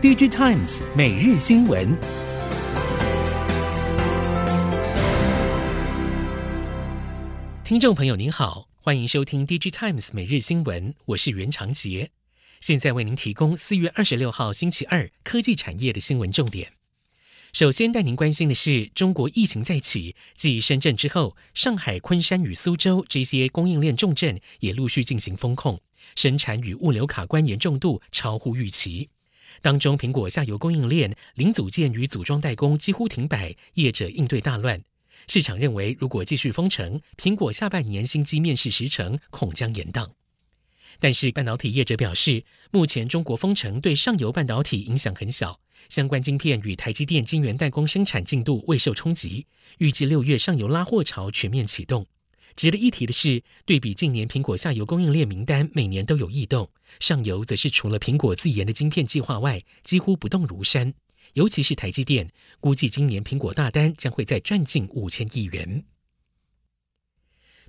DG Times 每日新闻。听众朋友您好，欢迎收听 DG Times 每日新闻，我是袁长杰，现在为您提供四月二十六号星期二科技产业的新闻重点。首先带您关心的是，中国疫情再起，继深圳之后，上海、昆山与苏州这些供应链重镇也陆续进行封控，生产与物流卡关严重度超乎预期。当中，苹果下游供应链零组件与组装代工几乎停摆，业者应对大乱。市场认为，如果继续封城，苹果下半年新机面世时程恐将延宕。但是，半导体业者表示，目前中国封城对上游半导体影响很小，相关晶片与台积电晶圆代工生产进度未受冲击，预计六月上游拉货潮全面启动。值得一提的是，对比近年苹果下游供应链名单每年都有异动，上游则是除了苹果自研的晶片计划外，几乎不动如山。尤其是台积电，估计今年苹果大单将会再赚进五千亿元。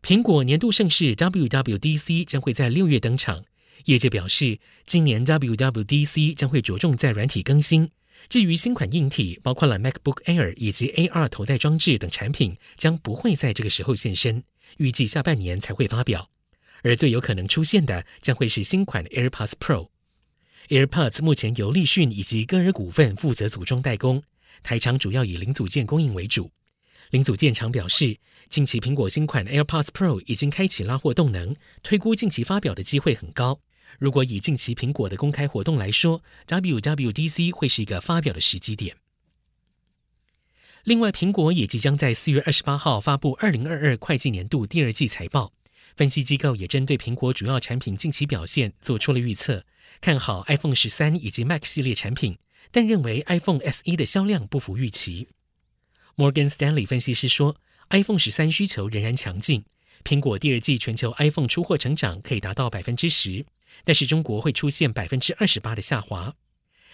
苹果年度盛事 WWDC 将会在六月登场，业界表示，今年 WWDC 将会着重在软体更新。至于新款硬体，包括了 MacBook Air 以及 AR 头戴装置等产品，将不会在这个时候现身，预计下半年才会发表。而最有可能出现的，将会是新款 AirPods Pro。AirPods 目前由立讯以及歌尔股份负责组装代工，台厂主要以零组件供应为主。零组件厂表示，近期苹果新款 AirPods Pro 已经开启拉货动能，推估近期发表的机会很高。如果以近期苹果的公开活动来说，WWDC 会是一个发表的时机点。另外，苹果也即将在四月二十八号发布二零二二会计年度第二季财报。分析机构也针对苹果主要产品近期表现做出了预测，看好 iPhone 十三以及 Mac 系列产品，但认为 iPhone SE 的销量不符预期。Morgan Stanley 分析师说，iPhone 十三需求仍然强劲，苹果第二季全球 iPhone 出货成长可以达到百分之十。但是中国会出现百分之二十八的下滑。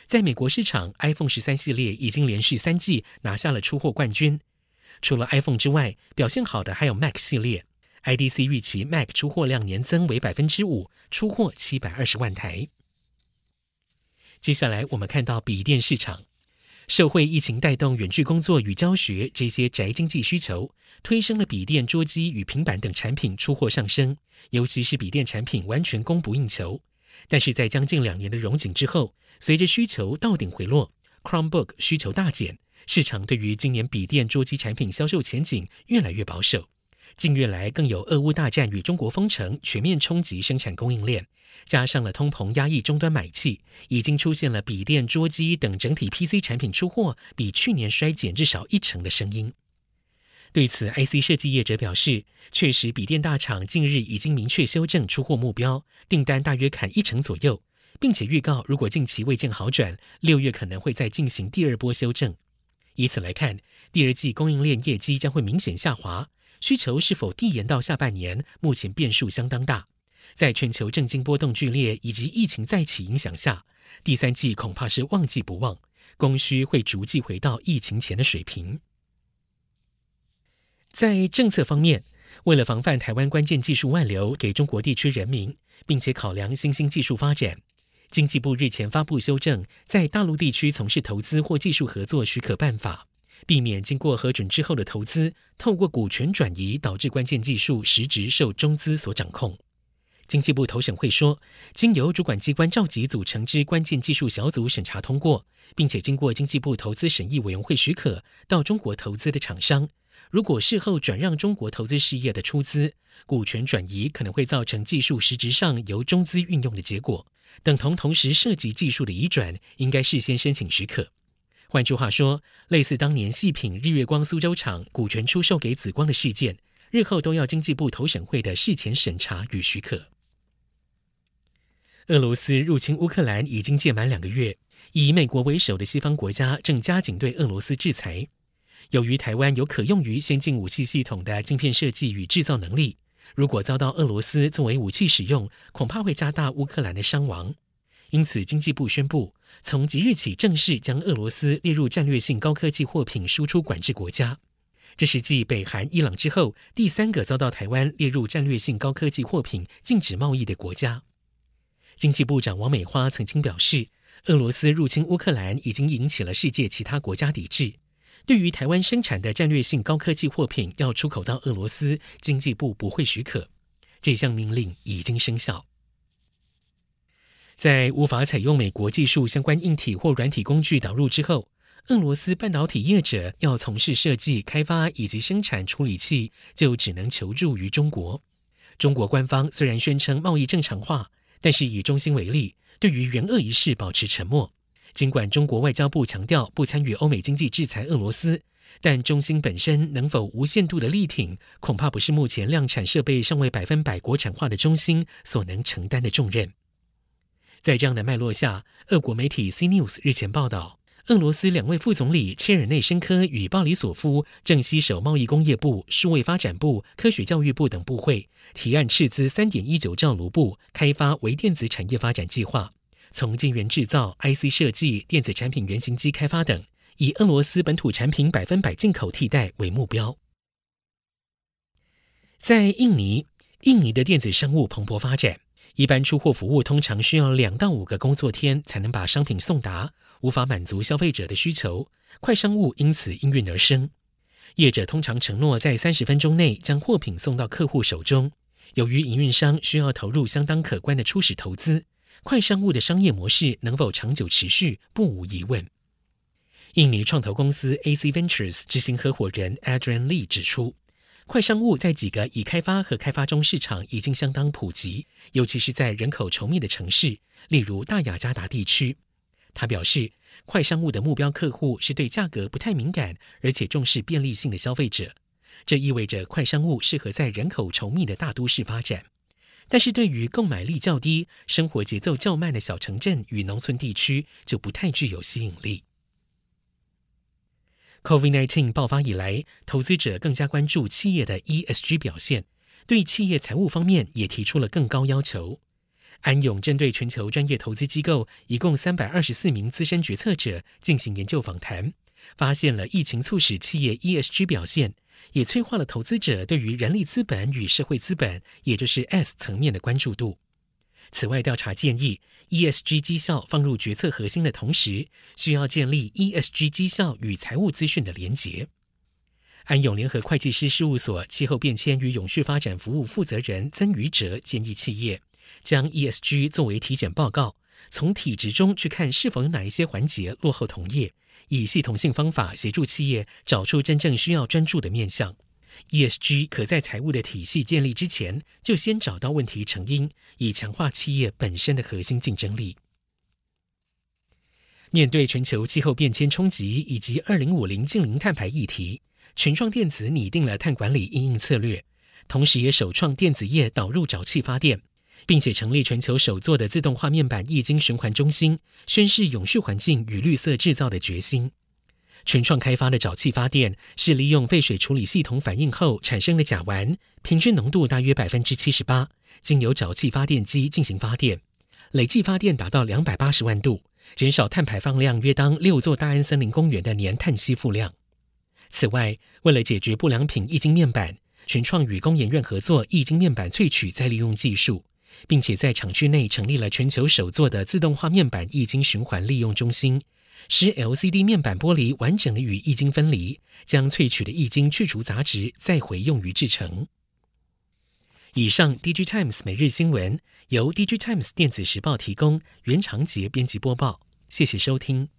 在美国市场，iPhone 十三系列已经连续三季拿下了出货冠军。除了 iPhone 之外，表现好的还有 Mac 系列。IDC 预期 Mac 出货量年增为百分之五，出货七百二十万台。接下来我们看到笔电市场，受会疫情带动远距工作与教学这些宅经济需求，推升了笔电、桌机与平板等产品出货上升。尤其是笔电产品完全供不应求，但是在将近两年的荣景之后，随着需求到顶回落，Chromebook 需求大减，市场对于今年笔电桌机产品销售前景越来越保守。近月来更有俄乌大战与中国封城全面冲击生产供应链，加上了通膨压抑终端买气，已经出现了笔电、桌机等整体 PC 产品出货比去年衰减至少一成的声音。对此，IC 设计业者表示，确实，笔电大厂近日已经明确修正出货目标，订单大约砍一成左右，并且预告，如果近期未见好转，六月可能会再进行第二波修正。以此来看，第二季供应链业绩将会明显下滑，需求是否递延到下半年，目前变数相当大。在全球政经波动剧烈以及疫情再起影响下，第三季恐怕是旺季不旺，供需会逐季回到疫情前的水平。在政策方面，为了防范台湾关键技术外流给中国地区人民，并且考量新兴技术发展，经济部日前发布修正在大陆地区从事投资或技术合作许可办法，避免经过核准之后的投资透过股权转移导致关键技术实质受中资所掌控。经济部投审会说，经由主管机关召集组成之关键技术小组审查通过，并且经过经济部投资审议委员会许可到中国投资的厂商。如果事后转让中国投资事业的出资，股权转移可能会造成技术实质上由中资运用的结果，等同同时涉及技术的移转，应该事先申请许可。换句话说，类似当年细品日月光苏州厂股权出售给紫光的事件，日后都要经济部投审会的事前审查与许可。俄罗斯入侵乌克兰已经届满两个月，以美国为首的西方国家正加紧对俄罗斯制裁。由于台湾有可用于先进武器系统的晶片设计与制造能力，如果遭到俄罗斯作为武器使用，恐怕会加大乌克兰的伤亡。因此，经济部宣布，从即日起正式将俄罗斯列入战略性高科技货品输出管制国家。这是继北韩、伊朗之后第三个遭到台湾列入战略性高科技货品禁止贸易的国家。经济部长王美花曾经表示，俄罗斯入侵乌克兰已经引起了世界其他国家抵制。对于台湾生产的战略性高科技货品要出口到俄罗斯，经济部不会许可。这项命令已经生效。在无法采用美国技术相关硬体或软体工具导入之后，俄罗斯半导体业者要从事设计、开发以及生产处理器，就只能求助于中国。中国官方虽然宣称贸易正常化，但是以中芯为例，对于援俄一事保持沉默。尽管中国外交部强调不参与欧美经济制裁俄罗斯，但中芯本身能否无限度的力挺，恐怕不是目前量产设备尚未百分百国产化的中芯所能承担的重任。在这样的脉络下，俄国媒体 C News 日前报道，俄罗斯两位副总理切尔内申科与鲍里索夫正携手贸易工业部、数位发展部、科学教育部等部会，提案斥资三点一九兆卢布开发微电子产业发展计划，从晶圆制造、IC 设计、电子产品原型机开发等，以俄罗斯本土产品百分百进口替代为目标。在印尼，印尼的电子商务蓬勃发展。一般出货服务通常需要两到五个工作天才能把商品送达，无法满足消费者的需求。快商务因此应运而生。业者通常承诺在三十分钟内将货品送到客户手中。由于营运商需要投入相当可观的初始投资，快商务的商业模式能否长久持续，不无疑问。印尼创投公司 AC Ventures 执行合伙人 Adrian Lee 指出。快商务在几个已开发和开发中市场已经相当普及，尤其是在人口稠密的城市，例如大雅加达地区。他表示，快商务的目标客户是对价格不太敏感，而且重视便利性的消费者。这意味着快商务适合在人口稠密的大都市发展，但是对于购买力较低、生活节奏较慢的小城镇与农村地区，就不太具有吸引力。COVID-19 爆发以来，投资者更加关注企业的 ESG 表现，对企业财务方面也提出了更高要求。安永针对全球专业投资机构一共三百二十四名资深决策者进行研究访谈，发现了疫情促使企业 ESG 表现，也催化了投资者对于人力资本与社会资本，也就是 S 层面的关注度。此外，调查建议，ESG 绩效放入决策核心的同时，需要建立 ESG 绩效与财务资讯的连结。安永联合会计师事务所气候变迁与永续发展服务负责人曾宇哲建议企业将 ESG 作为体检报告，从体质中去看是否有哪一些环节落后同业，以系统性方法协助企业找出真正需要专注的面向。ESG 可在财务的体系建立之前，就先找到问题成因，以强化企业本身的核心竞争力。面对全球气候变迁冲击以及二零五零净零碳排议题，群创电子拟定了碳管理应用策略，同时也首创电子业导入沼气发电，并且成立全球首座的自动化面板液晶循环中心，宣示永续环境与绿色制造的决心。群创开发的沼气发电是利用废水处理系统反应后产生的甲烷，平均浓度大约百分之七十八，经由沼气发电机进行发电，累计发电达到两百八十万度，减少碳排放量约当六座大安森林公园的年碳吸附量。此外，为了解决不良品液晶面板，群创与工研院合作液晶面板萃取再利用技术，并且在厂区内成立了全球首座的自动化面板液晶循环利用中心。使 LCD 面板玻璃完整的与液晶分离，将萃取的液晶去除杂质，再回用于制成。以上，DG Times 每日新闻由 DG Times 电子时报提供，袁长杰编辑播报，谢谢收听。